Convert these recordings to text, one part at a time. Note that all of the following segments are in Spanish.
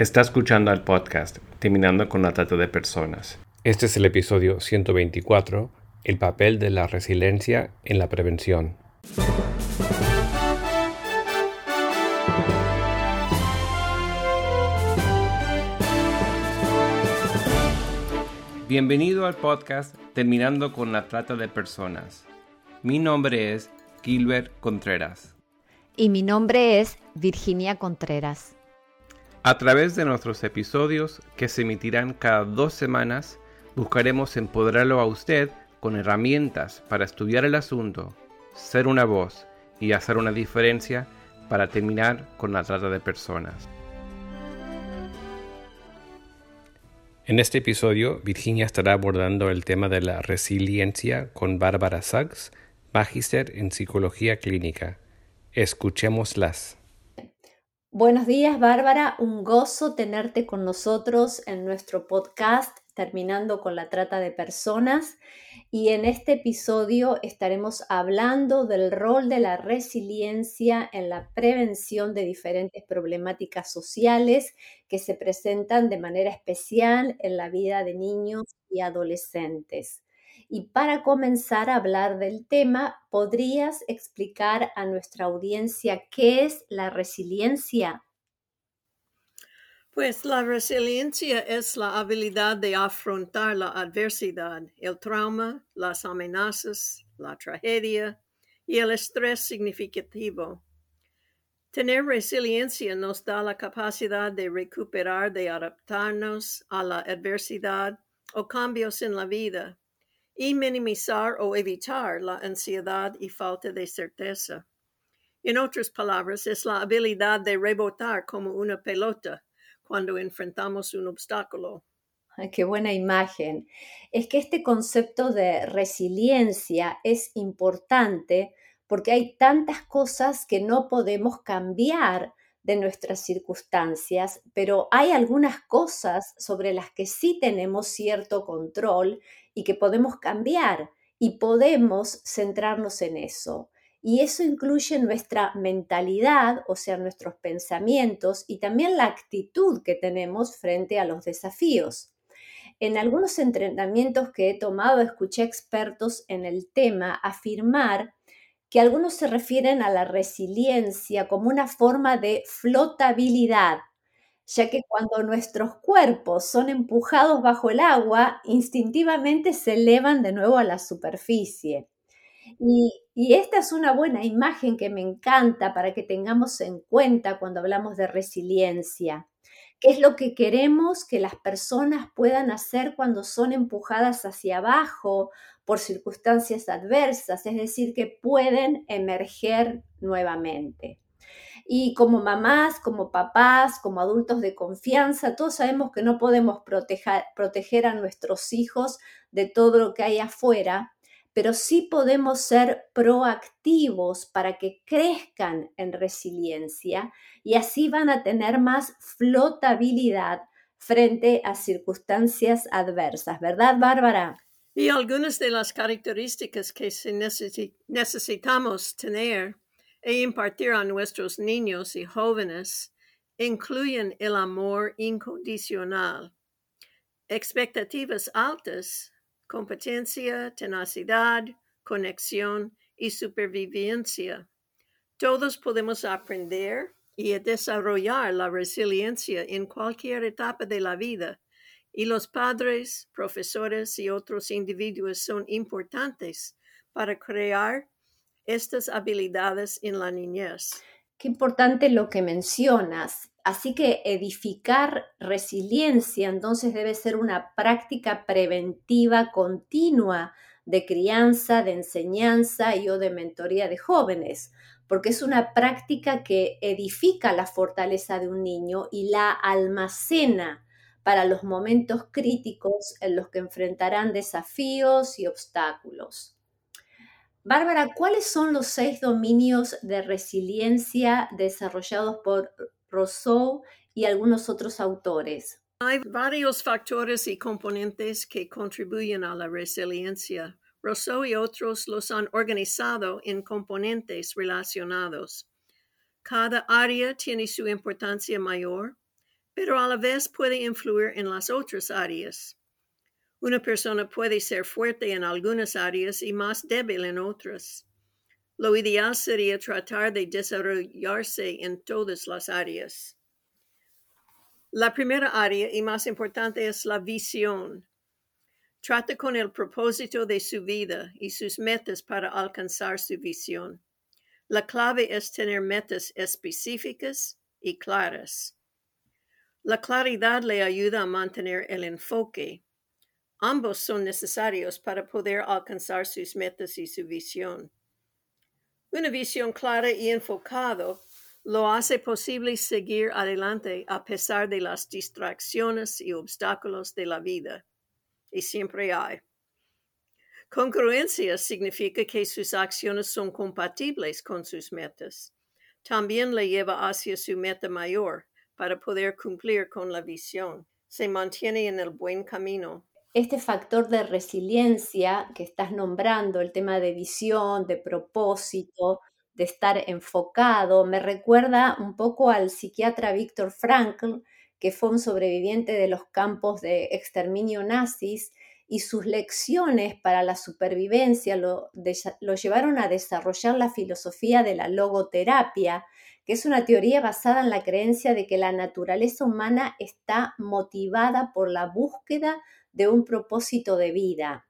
Está escuchando al podcast Terminando con la Trata de Personas. Este es el episodio 124, el papel de la resiliencia en la prevención. Bienvenido al podcast Terminando con la Trata de Personas. Mi nombre es Gilbert Contreras. Y mi nombre es Virginia Contreras. A través de nuestros episodios, que se emitirán cada dos semanas, buscaremos empoderarlo a usted con herramientas para estudiar el asunto, ser una voz y hacer una diferencia para terminar con la trata de personas. En este episodio, Virginia estará abordando el tema de la resiliencia con Bárbara Sachs, magíster en psicología clínica. Escuchémoslas. Buenos días, Bárbara. Un gozo tenerte con nosotros en nuestro podcast Terminando con la Trata de Personas. Y en este episodio estaremos hablando del rol de la resiliencia en la prevención de diferentes problemáticas sociales que se presentan de manera especial en la vida de niños y adolescentes. Y para comenzar a hablar del tema, ¿podrías explicar a nuestra audiencia qué es la resiliencia? Pues la resiliencia es la habilidad de afrontar la adversidad, el trauma, las amenazas, la tragedia y el estrés significativo. Tener resiliencia nos da la capacidad de recuperar, de adaptarnos a la adversidad o cambios en la vida y minimizar o evitar la ansiedad y falta de certeza. En otras palabras, es la habilidad de rebotar como una pelota cuando enfrentamos un obstáculo. qué buena imagen. Es que este concepto de resiliencia es importante porque hay tantas cosas que no podemos cambiar de nuestras circunstancias, pero hay algunas cosas sobre las que sí tenemos cierto control y que podemos cambiar y podemos centrarnos en eso. Y eso incluye nuestra mentalidad, o sea, nuestros pensamientos y también la actitud que tenemos frente a los desafíos. En algunos entrenamientos que he tomado, escuché expertos en el tema afirmar que algunos se refieren a la resiliencia como una forma de flotabilidad, ya que cuando nuestros cuerpos son empujados bajo el agua, instintivamente se elevan de nuevo a la superficie. Y, esta es una buena imagen que me encanta para que tengamos en cuenta cuando hablamos de resiliencia. ¿Qué es lo que queremos que las personas puedan hacer cuando son empujadas hacia abajo por circunstancias adversas? Es decir, que pueden emerger nuevamente. Y como mamás, como papás, como adultos de confianza, todos sabemos que no podemos proteger, a nuestros hijos de todo lo que hay afuera, pero sí podemos ser proactivos para que crezcan en resiliencia y así van a tener más flotabilidad frente a circunstancias adversas, ¿verdad, Bárbara? Y algunas de las características que necesitamos tener e impartir a nuestros niños y jóvenes incluyen el amor incondicional, expectativas altas, competencia, tenacidad, conexión y supervivencia. Todos podemos aprender y desarrollar la resiliencia en cualquier etapa de la vida, y los padres, profesores y otros individuos son importantes para crear estas habilidades en la niñez. Qué importante lo que mencionas. Así que edificar resiliencia entonces debe ser una práctica preventiva continua de crianza, de enseñanza y o de mentoría de jóvenes, porque es una práctica que edifica la fortaleza de un niño y la almacena para los momentos críticos en los que enfrentarán desafíos y obstáculos. Bárbara, ¿cuáles son los seis dominios de resiliencia desarrollados por Rousseau y algunos otros autores? Hay varios factores y componentes que contribuyen a la resiliencia. Rousseau y otros los han organizado en componentes relacionados. Cada área tiene su importancia mayor. pero a la vez puede influir en las otras áreas. Una persona puede ser fuerte en algunas áreas y más débil en otras. Lo ideal sería tratar de desarrollarse en todas las áreas. La primera área y más importante es la visión. Trata con el propósito de su vida y sus metas para alcanzar su visión. La clave es tener metas específicas y claras. La claridad le ayuda a mantener el enfoque. Ambos son necesarios para poder alcanzar sus metas y su visión. Una visión clara y enfocado lo hace posible seguir adelante a pesar de las distracciones y obstáculos de la vida. Y siempre hay. Congruencia significa que sus acciones son compatibles con sus metas. También le lleva hacia su meta mayor para poder cumplir con la visión. Se mantiene en el buen camino. Este factor de resiliencia que estás nombrando, el tema de visión, de propósito, de estar enfocado, me recuerda un poco al psiquiatra Víctor Frankl, que fue un sobreviviente de los campos de exterminio nazis y sus lecciones para la supervivencia lo, lo, llevaron a desarrollar la filosofía de la logoterapia, que es una teoría basada en la creencia de que la naturaleza humana está motivada por la búsqueda de un propósito de vida.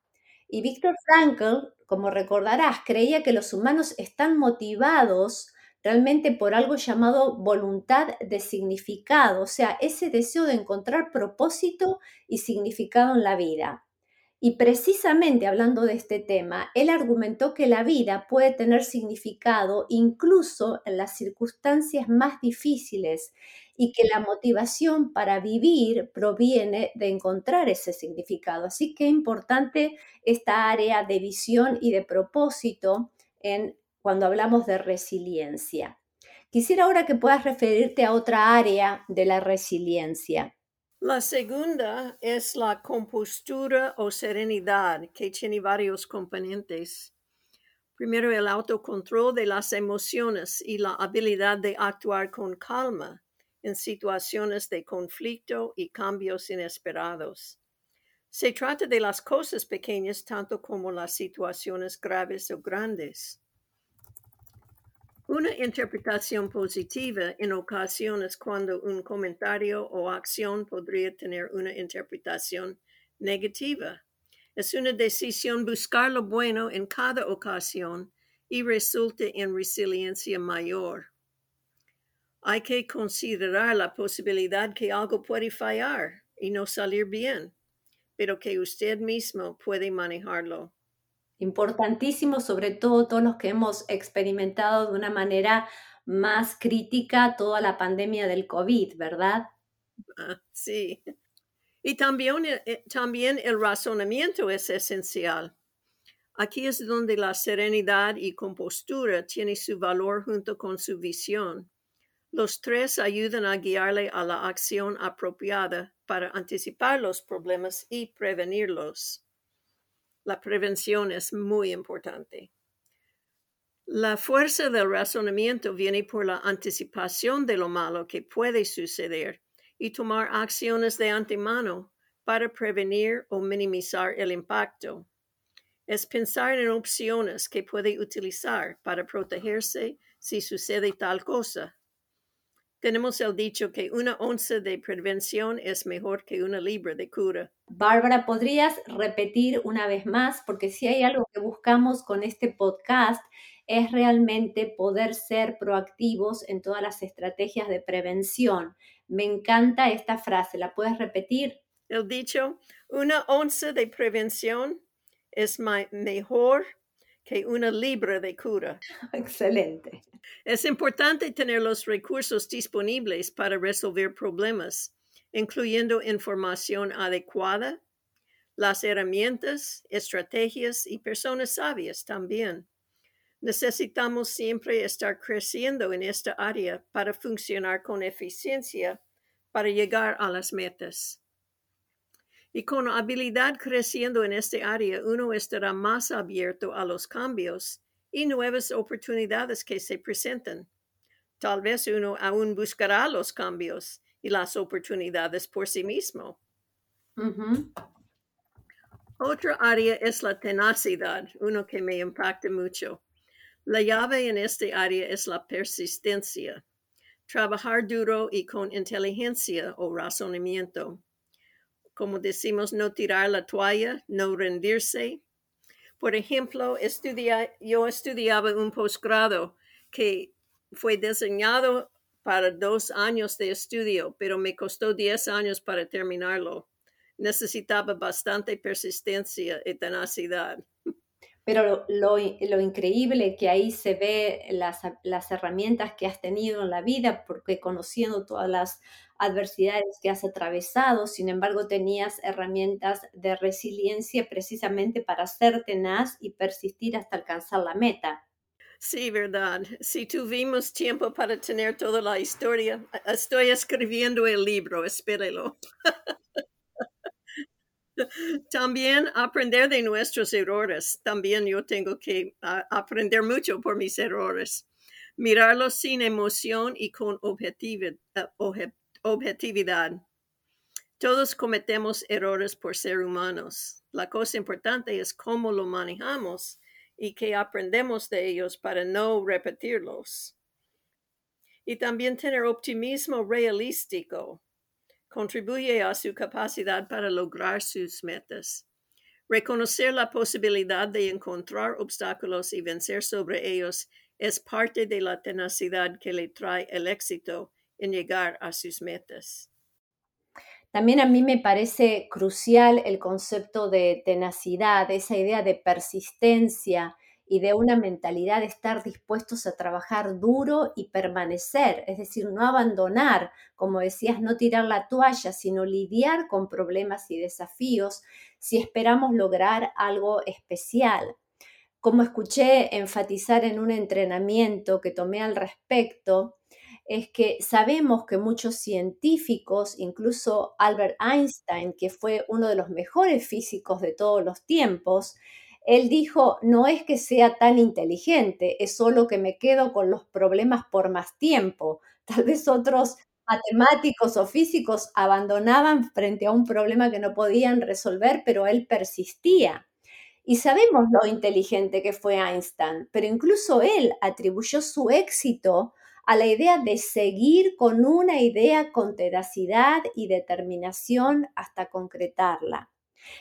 Y Víctor Frankl como recordarás, creía que los humanos están motivados realmente por algo llamado voluntad de significado, o sea, ese deseo de encontrar propósito y significado en la vida. Y precisamente hablando de este tema, él argumentó que la vida puede tener significado incluso en las circunstancias más difíciles y que la motivación para vivir proviene de encontrar ese significado. Así que es importante esta área de visión y de propósito en, cuando hablamos de resiliencia. Quisiera ahora que puedas referirte a otra área de la resiliencia. La segunda es la compostura o serenidad, que tiene varios componentes. Primero, el autocontrol de las emociones y la habilidad de actuar con calma en situaciones de conflicto y cambios inesperados. Se trata de las cosas pequeñas tanto como las situaciones graves o grandes. Una interpretación positiva en ocasiones cuando un comentario o acción podría tener una interpretación negativa. Es una decisión buscar lo bueno en cada ocasión y resulta en resiliencia mayor. Hay que considerar la posibilidad que algo puede fallar y no salir bien, pero que usted mismo puede manejarlo importantísimo, sobre todo todos los que hemos experimentado de una manera más crítica toda la pandemia del COVID, ¿verdad? Ah, sí. Y también, eh, también el razonamiento es esencial. Aquí es donde la serenidad y compostura tiene su valor junto con su visión. Los tres ayudan a guiarle a la acción apropiada para anticipar los problemas y prevenirlos. La prevención es muy importante. La fuerza del razonamiento viene por la anticipación de lo malo que puede suceder y tomar acciones de antemano para prevenir o minimizar el impacto. Es pensar en opciones que puede utilizar para protegerse si sucede tal cosa tenemos el dicho que una onza de prevención es mejor que una libra de cura. Bárbara, ¿podrías repetir una vez más? Porque si hay algo que buscamos con este podcast es realmente poder ser proactivos en todas las estrategias de prevención. Me encanta esta frase, ¿la puedes repetir? El dicho, una onza de prevención es mejor que una libra de cura. Excelente. Es importante tener los recursos disponibles para resolver problemas, incluyendo información adecuada, las herramientas, estrategias y personas sabias también. Necesitamos siempre estar creciendo en esta área para funcionar con eficiencia para llegar a las metas. Y con habilidad creciendo en este área, uno estará más abierto a los cambios y nuevas oportunidades que se presenten. Tal vez uno aún buscará los cambios y las oportunidades por sí mismo. Otra área es la tenacidad, uno que me impacta mucho. La llave en este área es la persistencia. Trabajar duro y con inteligencia o razonamiento. Como decimos, no tirar la toalla, no rendirse. Por ejemplo, yo estudiaba un posgrado que fue diseñado para dos años de estudio, pero me costó 10 años para terminarlo. Necesitaba bastante persistencia y tenacidad. Pero lo, lo, lo increíble que ahí se ve las, las herramientas que has tenido en la vida, porque conociendo todas las adversidades que has atravesado, sin embargo tenías herramientas de resiliencia precisamente para ser tenaz y persistir hasta alcanzar la meta. Sí, verdad. Si tuvimos tiempo para tener toda la historia, estoy escribiendo el libro, espérelo. También aprender de nuestros errores. También yo tengo que uh, aprender mucho por mis errores. Mirarlos sin emoción y con. Uh, objetividad. Todos cometemos errores por ser humanos. La cosa importante es cómo lo manejamos y que aprendemos de ellos para no repetirlos. Y también tener optimismo realístico contribuye a su capacidad para lograr sus metas. Reconocer la posibilidad de encontrar obstáculos y vencer sobre ellos es parte de la tenacidad que le trae el éxito en llegar a sus metas. También a mí me parece crucial el concepto de tenacidad, esa idea de persistencia y de una mentalidad de estar dispuestos a trabajar duro y permanecer, es decir, no abandonar, como decías, no tirar la toalla, sino lidiar con problemas y desafíos si esperamos lograr algo especial. Como escuché enfatizar en un entrenamiento que tomé al respecto, es que sabemos que muchos científicos, incluso Albert Einstein, que fue uno de los mejores físicos de todos los tiempos, él dijo, no es que sea tan inteligente, es solo que me quedo con los problemas por más tiempo. Tal vez otros matemáticos o físicos abandonaban frente a un problema que no podían resolver, pero él persistía. Y sabemos lo inteligente que fue Einstein, pero incluso él atribuyó su éxito a la idea de seguir con una idea con tenacidad y determinación hasta concretarla.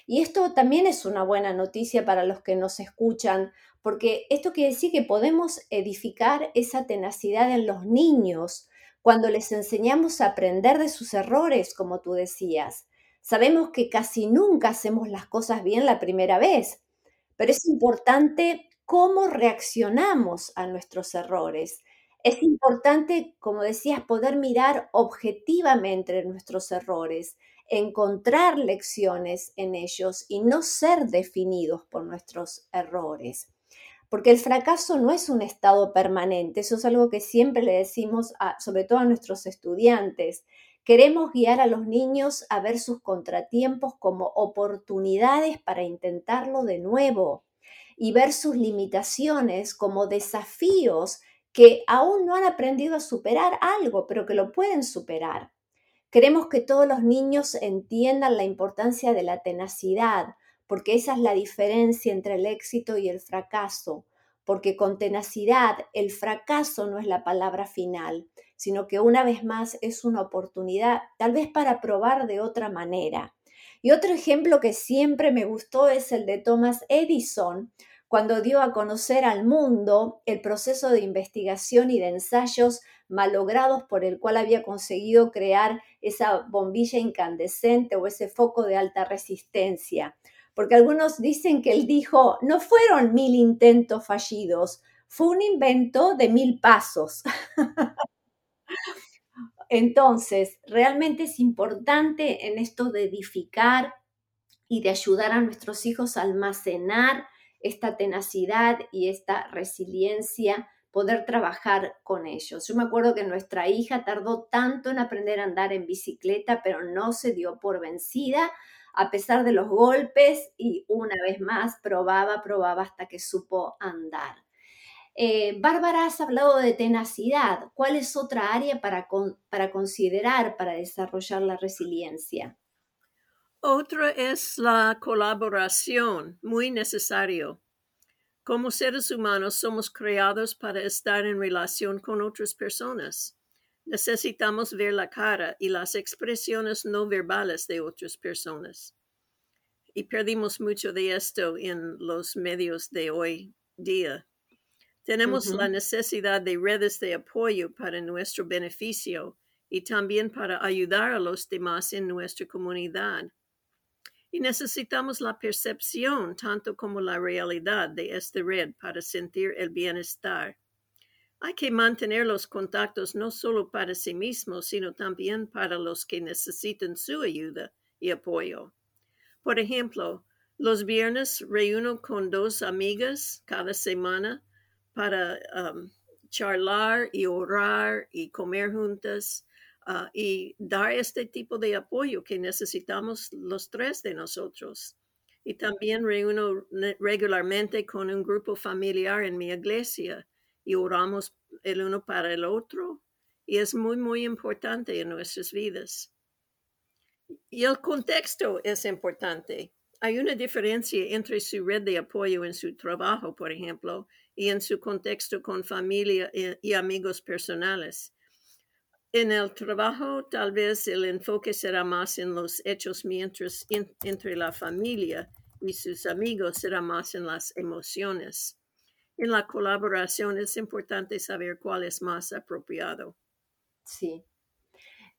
Y esto también es una buena noticia para los que nos escuchan, porque esto quiere decir que podemos edificar esa tenacidad en los niños cuando les enseñamos a aprender de sus errores, como tú decías. Sabemos que casi nunca hacemos las cosas bien la primera vez, pero es importante cómo reaccionamos a nuestros errores. Es importante, como decías, poder mirar objetivamente nuestros errores, encontrar lecciones en ellos y no ser definidos por nuestros errores. Porque el fracaso no es un estado permanente, eso es algo que siempre le decimos, a, sobre todo a nuestros estudiantes. Queremos guiar a los niños a ver sus contratiempos como oportunidades para intentarlo de nuevo y ver sus limitaciones como desafíos que aún no han aprendido a superar algo, pero que lo pueden superar. Queremos que todos los niños entiendan la importancia de la tenacidad, porque esa es la diferencia entre el éxito y el fracaso, porque con tenacidad el fracaso no es la palabra final, sino que una vez más es una oportunidad tal vez para probar de otra manera. Y otro ejemplo que siempre me gustó es el de Thomas Edison, cuando dio a conocer al mundo el proceso de investigación y de ensayos malogrados por el cual había conseguido crear esa bombilla incandescente o ese foco de alta resistencia. Porque algunos dicen que él dijo, no fueron mil intentos fallidos, fue un invento de mil pasos. Entonces, realmente es importante en esto de edificar y de ayudar a nuestros hijos a almacenar esta tenacidad y esta resiliencia, poder trabajar con ellos. Yo me acuerdo que nuestra hija tardó tanto en aprender a andar en bicicleta, pero no se dio por vencida a pesar de los golpes y una vez más probaba, probaba hasta que supo andar. Eh, Bárbara, has hablado de tenacidad. ¿Cuál es otra área para, para considerar para desarrollar la resiliencia? Otra es la colaboración, muy necesario. Como seres humanos somos creados para estar en relación con otras personas. Necesitamos ver la cara y las expresiones no verbales de otras personas. Y perdimos mucho de esto en los medios de hoy día. Tenemos la necesidad de redes de apoyo para nuestro beneficio y también para ayudar a los demás en nuestra comunidad. Y necesitamos la percepción tanto como la realidad de esta red para sentir el bienestar. Hay que mantener los contactos no solo para sí mismos, sino también para los que necesitan su ayuda y apoyo. Por ejemplo, los viernes reúno con dos amigas cada semana para um, charlar y orar y comer juntas uh, y dar este tipo de apoyo que necesitamos los tres de nosotros. Y también reúno regularmente con un grupo familiar en mi iglesia y oramos el uno para el otro. Y es muy, muy importante en nuestras vidas. Y el contexto es importante. Hay una diferencia entre su red de apoyo en su trabajo, por ejemplo, y en su contexto con familia y amigos personales. En el trabajo, tal vez el enfoque será más en los hechos, mientras entre la familia y sus amigos será más en las emociones. En la colaboración es importante saber cuál es más apropiado. Sí.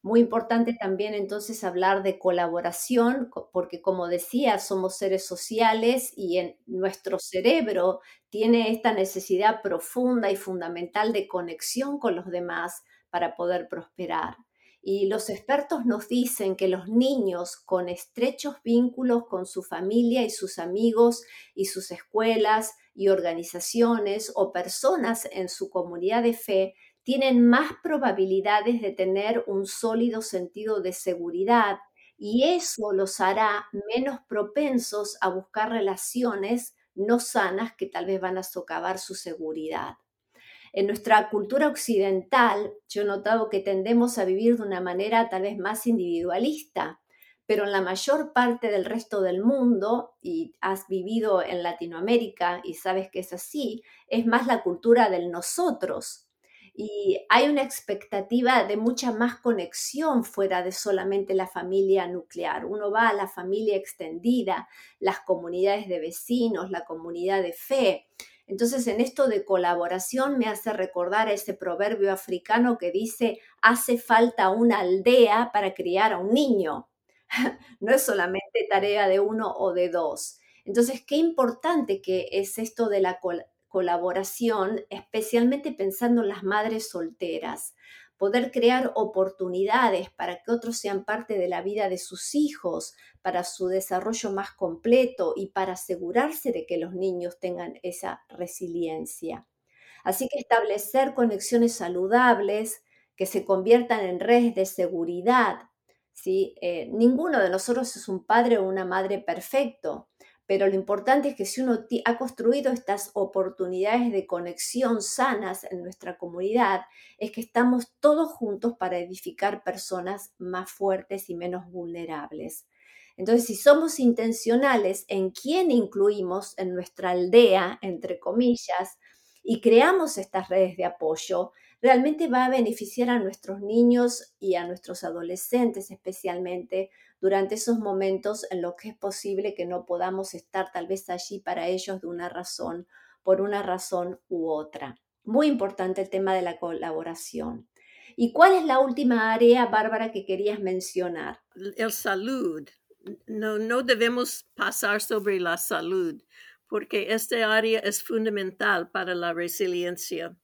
Muy importante también entonces hablar de colaboración, porque como decía, somos seres sociales y en nuestro cerebro tiene esta necesidad profunda y fundamental de conexión con los demás para poder prosperar. Y los expertos nos dicen que los niños con estrechos vínculos con su familia y sus amigos y sus escuelas y organizaciones o personas en su comunidad de fe tienen más probabilidades de tener un sólido sentido de seguridad y eso los hará menos propensos a buscar relaciones no sanas que tal vez van a socavar su seguridad. En nuestra cultura occidental, yo he notado que tendemos a vivir de una manera tal vez más individualista, pero en la mayor parte del resto del mundo, y has vivido en Latinoamérica y sabes que es así, es más la cultura del nosotros. Y hay una expectativa de mucha más conexión fuera de solamente la familia nuclear. Uno va a la familia extendida, las comunidades de vecinos, la comunidad de fe. Entonces, en esto de colaboración me hace recordar ese proverbio africano que dice, hace falta una aldea para criar a un niño. no es solamente tarea de uno o de dos. Entonces, qué importante que es esto de la colaboración, especialmente pensando en las madres solteras poder crear oportunidades para que otros sean parte de la vida de sus hijos, para su desarrollo más completo y para asegurarse de que los niños tengan esa resiliencia. Así que establecer conexiones saludables que se conviertan en redes de seguridad. ¿sí? Eh, ninguno de nosotros es un padre o una madre perfecto, pero lo importante es que si uno ha construido estas oportunidades de conexión sanas en nuestra comunidad, es que estamos todos juntos para edificar personas más fuertes y menos vulnerables. Entonces, si somos intencionales en quién incluimos en nuestra aldea, entre comillas, y creamos estas redes de apoyo, realmente va a beneficiar a nuestros niños y a nuestros adolescentes especialmente durante esos momentos en los que es posible que no podamos estar tal vez allí para ellos de una razón, por una razón u otra. Muy importante el tema de la colaboración. ¿Y cuál es la última área, Bárbara, que querías mencionar? El salud. No, no debemos pasar sobre la salud, porque esta área es fundamental para la resiliencia.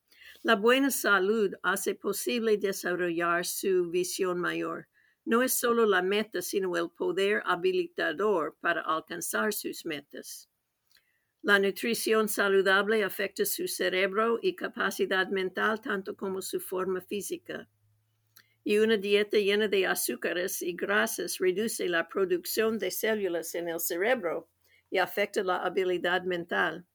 La buena salud hace posible desarrollar su visión mayor. No es solo la meta, sino el poder habilitador para alcanzar sus metas. La nutrición saludable afecta su cerebro y capacidad mental tanto como su forma física. Y una dieta llena de azúcares y grasas reduce la producción de células en el cerebro y afecta la habilidad mental.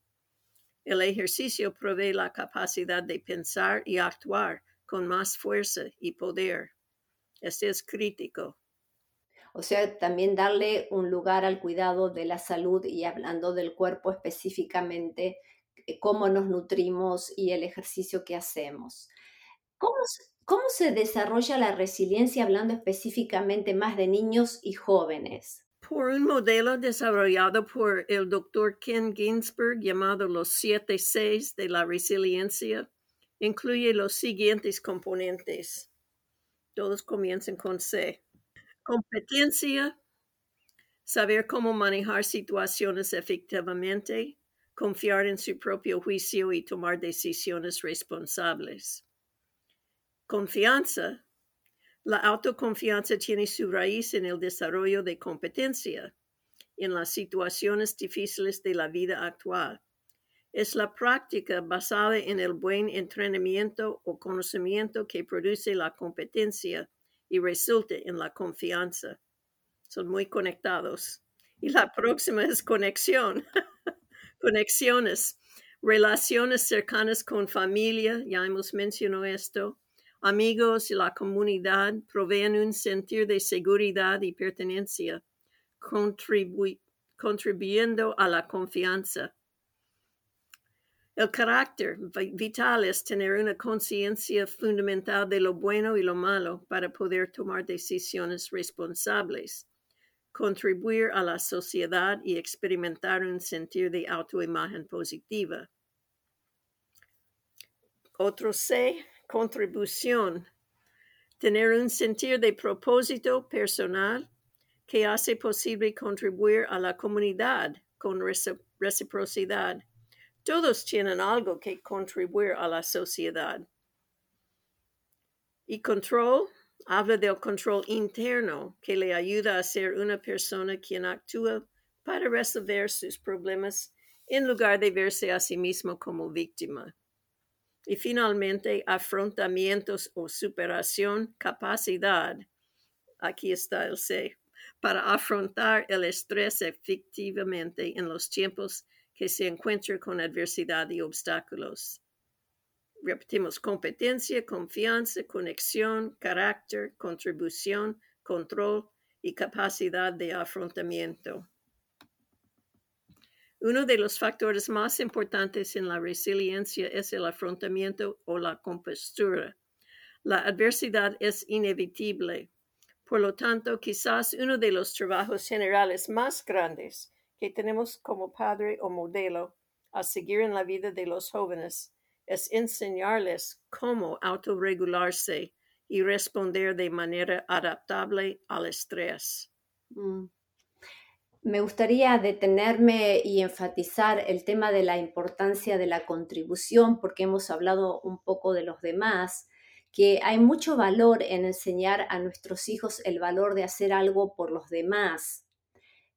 El ejercicio provee la capacidad de pensar y actuar con más fuerza y poder. Este es crítico. O sea, también darle un lugar al cuidado de la salud y hablando del cuerpo específicamente, eh, cómo nos nutrimos y el ejercicio que hacemos. ¿Cómo, cómo se desarrolla la resiliencia hablando específicamente más de niños y jóvenes? Por un modelo desarrollado por el doctor Ken Ginsberg llamado los siete Cs de la resiliencia, incluye los siguientes componentes. Todos comienzan con C. Competencia, saber cómo manejar situaciones efectivamente, confiar en su propio juicio y tomar decisiones responsables. Confianza, la autoconfianza tiene su raíz en el desarrollo de competencia en las situaciones difíciles de la vida actual. Es la práctica basada en el buen entrenamiento o conocimiento que produce la competencia y resulta en la confianza. Son muy conectados. Y la próxima es conexión. Conexiones, relaciones cercanas con familia, ya hemos mencionado esto, amigos y la comunidad proveen un sentido de seguridad y pertenencia, contribuyendo a la confianza. El carácter vital es tener una conciencia fundamental de lo bueno y lo malo para poder tomar decisiones responsables, contribuir a la sociedad y experimentar un sentido de autoimagen positiva. Otro C contribución, tener un sentido de propósito personal que hace posible contribuir a la comunidad con reciprocidad. Todos tienen algo que contribuir a la sociedad. Y control, habla del control interno que le ayuda a ser una persona quien actúa para resolver sus problemas en lugar de verse a sí mismo como víctima. Y finalmente, afrontamientos o superación, capacidad. Aquí está el C. Para afrontar el estrés efectivamente en los tiempos que se encuentra con adversidad y obstáculos. Repetimos, competencia, confianza, conexión, carácter, contribución, control y capacidad de afrontamiento. Uno de los factores más importantes en la resiliencia es el afrontamiento o la compostura. La adversidad es inevitable. Por lo tanto, quizás uno de los trabajos generales más grandes que tenemos como padre o modelo a seguir en la vida de los jóvenes es enseñarles cómo autorregularse y responder de manera adaptable al estrés. Mm. Me gustaría detenerme y enfatizar el tema de la importancia de la contribución, porque hemos hablado un poco de los demás, que hay mucho valor en enseñar a nuestros hijos el valor de hacer algo por los demás.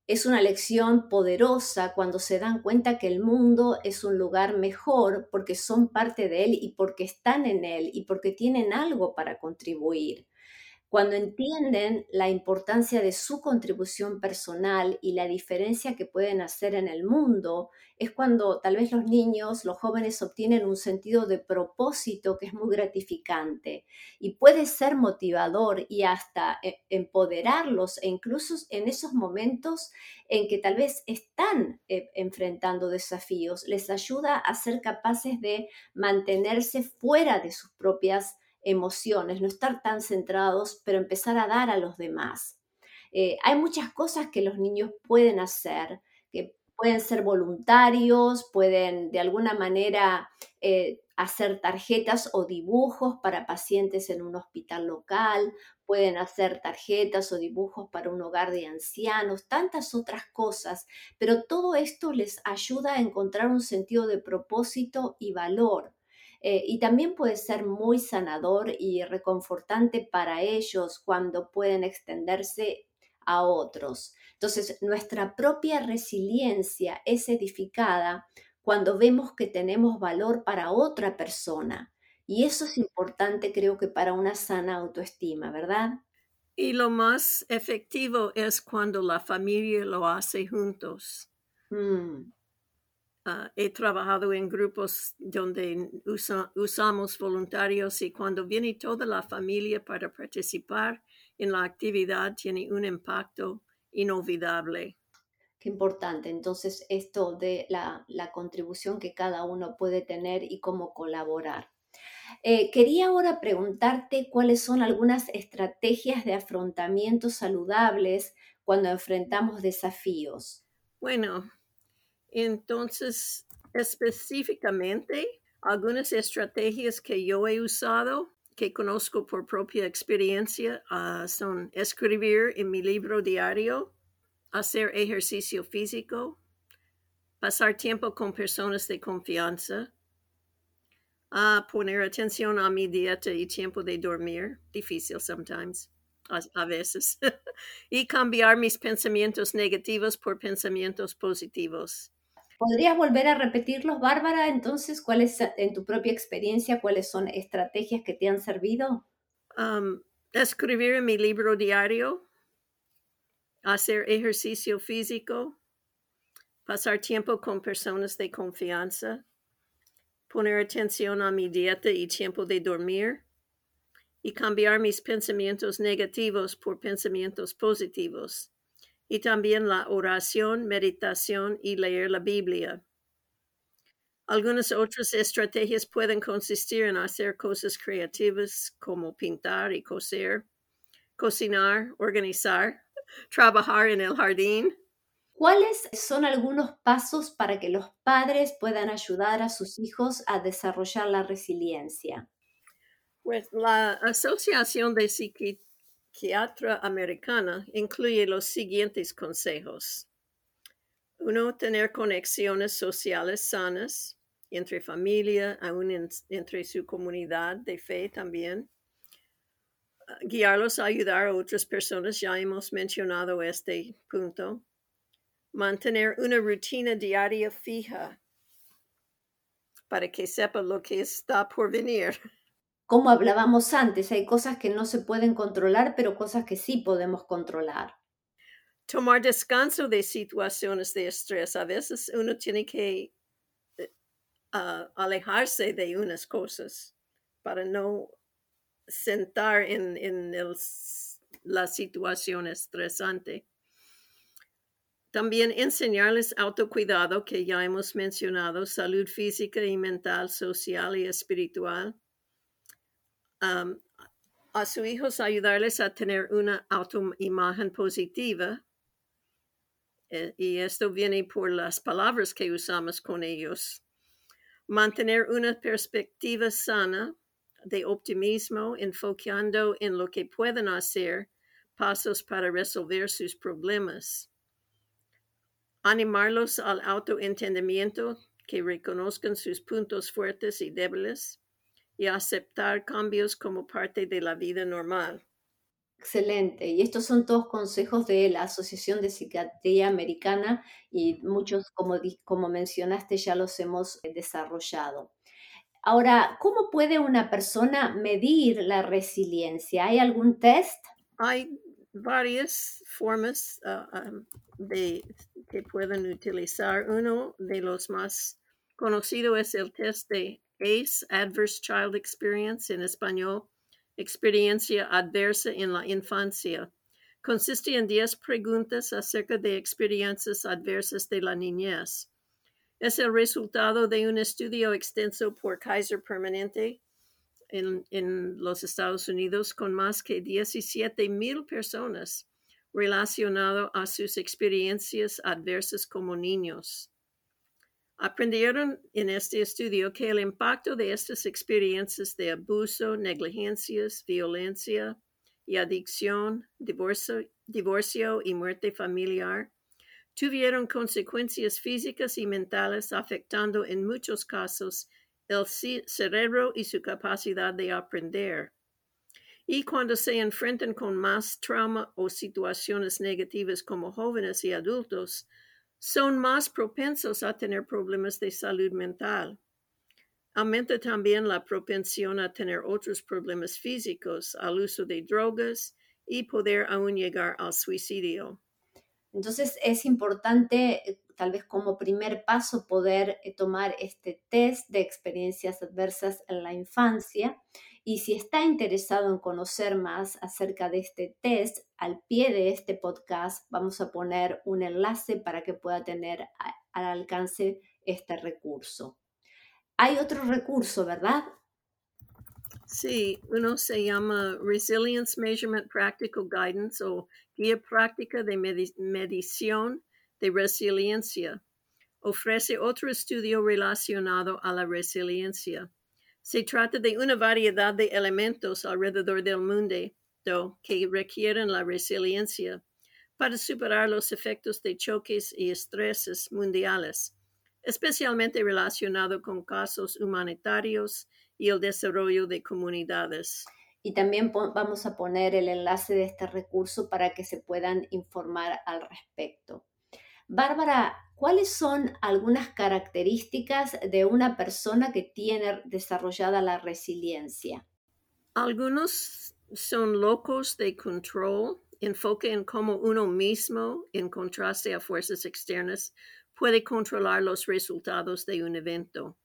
Es una lección poderosa cuando se dan cuenta que el mundo es un lugar mejor porque son parte de él y porque están en él y porque tienen algo para contribuir. Cuando entienden la importancia de su contribución personal y la diferencia que pueden hacer en el mundo, es cuando tal vez los niños, los jóvenes obtienen un sentido de propósito que es muy gratificante y puede ser motivador y hasta eh, empoderarlos e incluso en esos momentos en que tal vez están eh, enfrentando desafíos, les ayuda a ser capaces de mantenerse fuera de sus propias emociones, no estar tan centrados, pero empezar a dar a los demás. Eh, hay muchas cosas que los niños pueden hacer, que pueden ser voluntarios, pueden de alguna manera eh, hacer tarjetas o dibujos para pacientes en un hospital local, pueden hacer tarjetas o dibujos para un hogar de ancianos, tantas otras cosas, pero todo esto les ayuda a encontrar un sentido de propósito y valor. Eh, y también puede ser muy sanador y reconfortante para ellos cuando pueden extenderse a otros. Entonces, nuestra propia resiliencia es edificada cuando vemos que tenemos valor para otra persona. Y eso es importante, creo que, para una sana autoestima, ¿verdad? Y lo más efectivo es cuando la familia lo hace juntos. Mm. Uh, he trabajado en grupos donde usa, usamos voluntarios y cuando viene toda la familia para participar en la actividad tiene un impacto inolvidable. Qué importante. Entonces, esto de la, la contribución que cada uno puede tener y cómo colaborar. Eh, quería ahora preguntarte cuáles son algunas estrategias de afrontamiento saludables cuando enfrentamos desafíos. Bueno, entonces específicamente algunas estrategias que yo he usado que conozco por propia experiencia uh, son escribir en mi libro diario, hacer ejercicio físico, pasar tiempo con personas de confianza, a poner atención a mi dieta y tiempo de dormir, difícil sometimes, a veces, y cambiar mis pensamientos negativos por pensamientos positivos. ¿Podrías volver a repetirlos, Bárbara? Entonces, ¿cuáles, en tu propia experiencia, cuáles son estrategias que te han servido? Um, escribir mi libro diario, hacer ejercicio físico, pasar tiempo con personas de confianza, poner atención a mi dieta y tiempo de dormir y cambiar mis pensamientos negativos por pensamientos positivos. Y también la oración, meditación y leer la Biblia. Algunas otras estrategias pueden consistir en hacer cosas creativas como pintar y coser, cocinar, organizar, trabajar en el jardín, ¿Cuáles son algunos pasos para que los padres puedan ayudar a sus hijos a desarrollar la resiliencia? Pues la Asociación de Psiquiatra Americana incluye los siguientes consejos. Uno, tener conexiones sociales sanas entre familia, aún entre su comunidad de fe también. Guiarlos a ayudar a otras personas, ya hemos mencionado este punto mantener una rutina diaria fija para que sepa lo que está por venir. Como hablábamos antes, hay cosas que no se pueden controlar, pero cosas que sí podemos controlar. Tomar descanso de situaciones de estrés. A veces uno tiene que uh, alejarse de unas cosas para no sentar en, la situación estresante. También enseñarles autocuidado, que ya hemos mencionado, salud física y mental, social y espiritual. A sus hijos ayudarles a tener una autoimagen positiva. Eh, y esto viene por las palabras que usamos con ellos. Mantener una perspectiva sana de optimismo, enfocando en lo que pueden hacer, pasos para resolver sus problemas animarlos al autoentendimiento, que reconozcan sus puntos fuertes y débiles y aceptar cambios como parte de la vida normal. Excelente. Y estos son todos consejos de la Asociación de Psiquiatría Americana y muchos, como, como mencionaste, ya los hemos eh, desarrollado. Ahora, ¿cómo puede una persona medir la resiliencia? ¿Hay algún test? Hay varias formas ah, ah, de, que pueden utilizar. Uno de los más conocidos es el test de ACE, Adverse Child Experience, en español, experiencia adversa en la infancia. Consiste en 10 preguntas acerca de experiencias adversas de la niñez. Es el resultado de un estudio extenso por Kaiser Permanente en, en los Estados Unidos con más que 17 mil personas relacionado a sus experiencias adversas como niños. Aprendieron en este estudio que el impacto de estas experiencias de abuso, negligencias, violencia y adicción, divorcio, y muerte familiar tuvieron consecuencias físicas y mentales afectando en muchos casos el cerebro y su capacidad de aprender. Y cuando se enfrentan con más trauma o situaciones negativas como jóvenes y adultos, son más propensos a tener problemas de salud mental. Aumenta también la propensión a tener otros problemas físicos, al uso de drogas y poder aún llegar al suicidio. Entonces es importante, eh, tal vez como primer paso, poder eh, tomar este test de experiencias adversas en la infancia. Y si está interesado en conocer más acerca de este test, al pie de este podcast vamos a poner un enlace para que pueda tener al alcance este recurso. Hay otro recurso, ¿verdad? Sí, uno se llama Resilience Measurement Practical Guidance o Guía Práctica de Medición de Resiliencia. Ofrece otro estudio relacionado a la resiliencia. Se trata de una variedad de elementos alrededor del mundo que requieren la resiliencia para superar los efectos de choques y estreses mundiales, especialmente relacionado con casos humanitarios y el desarrollo de comunidades. Y también vamos a poner el enlace de este recurso para que se puedan informar al respecto. Bárbara, ¿cuáles son algunas características de una persona que tiene desarrollada la resiliencia? Algunos son locos de control, enfoque en cómo uno mismo, en contraste a fuerzas externas, puede controlar los resultados de un evento.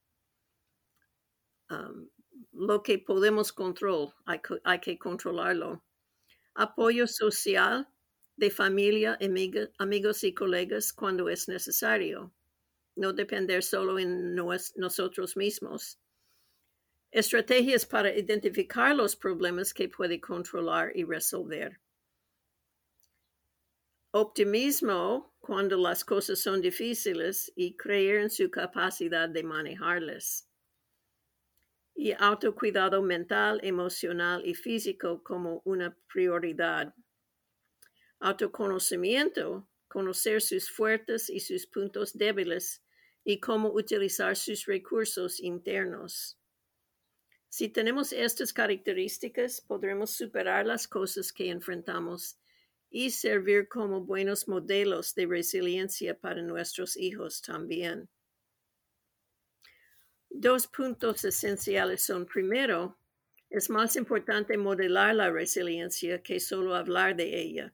Um, lo que podemos controlar, hay, que controlarlo. Apoyo social de familia, amigos y colegas cuando es necesario. No depender solo en nosotros mismos. Estrategias para identificar los problemas que puede controlar y resolver. Optimismo cuando las cosas son difíciles y creer en su capacidad de manejarlas y autocuidado mental, emocional y físico como una prioridad. Autoconocimiento, conocer sus fuertes y sus puntos débiles y cómo utilizar sus recursos internos. Si tenemos estas características, podremos superar las cosas que enfrentamos y servir como buenos modelos de resiliencia para nuestros hijos también. Dos puntos esenciales son, primero, es más importante modelar la resiliencia que solo hablar de ella.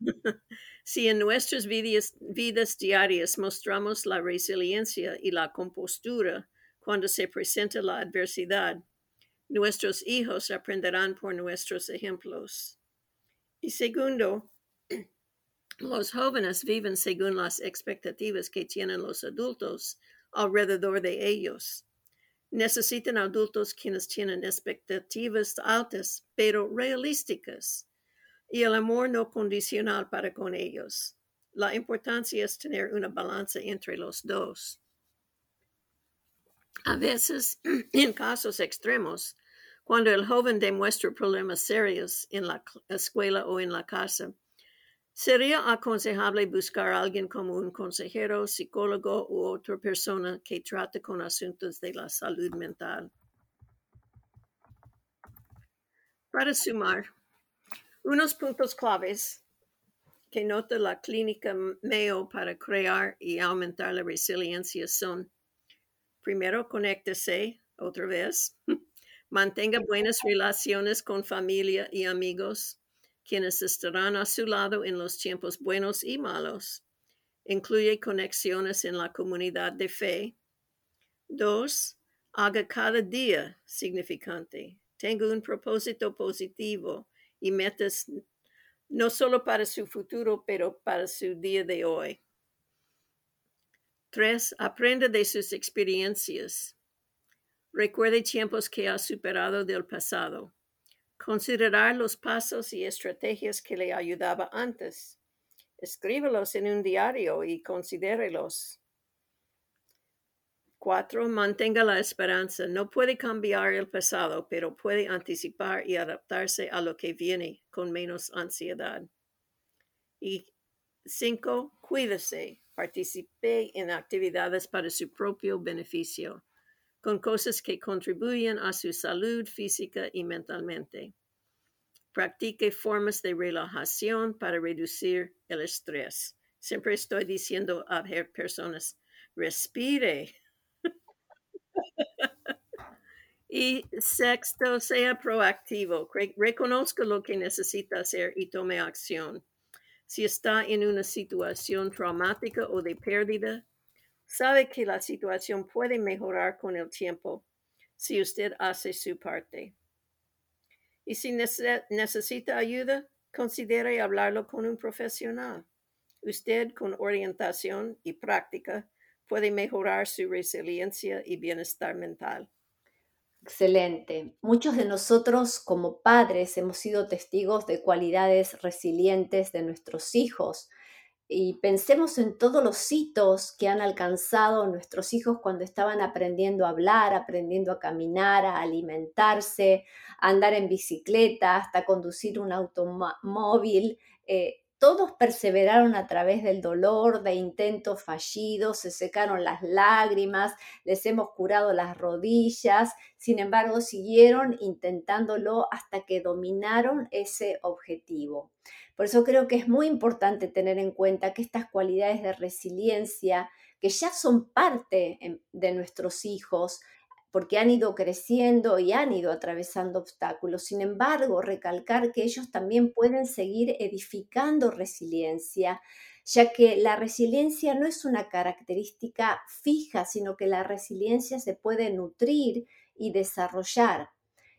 si en nuestras vidas, diarias mostramos la resiliencia y la compostura cuando se presenta la adversidad, nuestros hijos aprenderán por nuestros ejemplos. Y segundo, los jóvenes viven según las expectativas que tienen los adultos alrededor de ellos. Necesitan adultos quienes tienen expectativas altas, pero realísticas, y el amor no condicional para con ellos. La importancia es tener una balanza entre los dos. A veces, en casos extremos, cuando el joven demuestra problemas serios en la escuela o en la casa, Sería aconsejable buscar a alguien como un consejero, psicólogo u otra persona que trate con asuntos de la salud mental. Para sumar, unos puntos claves que nota la clínica MEO para crear y aumentar la resiliencia son, primero, conéctese otra vez, mantenga buenas relaciones con familia y amigos, quienes estarán a su lado en los tiempos buenos y malos. Incluye conexiones en la comunidad de fe. Dos, haga cada día significante. Tenga un propósito positivo y metas no solo para su futuro, pero para su día de hoy. Tres, aprenda de sus experiencias. Recuerde tiempos que ha superado del pasado. Considerar los pasos y estrategias que le ayudaba antes. Escríbelos en un diario y considérelos. Cuatro, mantenga la esperanza. No puede cambiar el pasado, pero puede anticipar y adaptarse a lo que viene con menos ansiedad. Y cinco, cuídese. Participe en actividades para su propio beneficio con cosas que contribuyen a su salud física y mentalmente. Practique formas de relajación para reducir el estrés. Siempre estoy diciendo a personas, respire. Y sexto, sea proactivo. Reconozca lo que necesita hacer y tome acción. si está en una situación traumática o de pérdida, sabe que la situación puede mejorar con el tiempo si usted hace su parte. Y si necesita ayuda, considere hablarlo con un profesional. Usted con orientación y práctica puede mejorar su resiliencia y bienestar mental. Excelente. Muchos de nosotros como padres hemos sido testigos de cualidades resilientes de nuestros hijos y pensemos en todos los hitos que han alcanzado nuestros hijos cuando estaban aprendiendo a hablar, aprendiendo a caminar, a alimentarse, a andar en bicicleta, hasta conducir un automóvil. Eh, todos perseveraron a través del dolor, de intentos fallidos, se secaron las lágrimas, les hemos curado las rodillas, sin embargo siguieron intentándolo hasta que dominaron ese objetivo. Por eso creo que es muy importante tener en cuenta que estas cualidades de resiliencia, que ya son parte de nuestros hijos, porque han ido creciendo y han ido atravesando obstáculos. Sin embargo, recalcar que ellos también pueden seguir edificando resiliencia, ya que la resiliencia no es una característica fija, sino que la resiliencia se puede nutrir y desarrollar.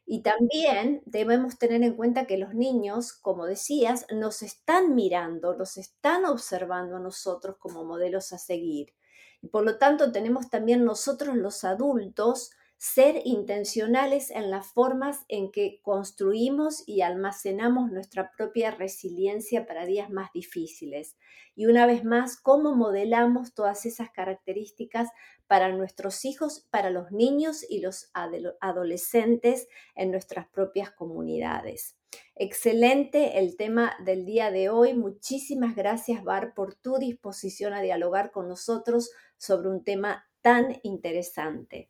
Y también debemos tener en cuenta que los niños, como decías, nos están mirando, nos están observando a nosotros como modelos a seguir. Y por lo tanto tenemos también nosotros los adultos ser intencionales en las formas en que construimos y almacenamos nuestra propia resiliencia para días más difíciles. Y una vez más, cómo modelamos todas esas características para nuestros hijos, para los niños y los adolescentes en nuestras propias comunidades. Excelente el tema del día de hoy. Muchísimas gracias, Bar, por tu disposición a dialogar con nosotros sobre un tema tan interesante.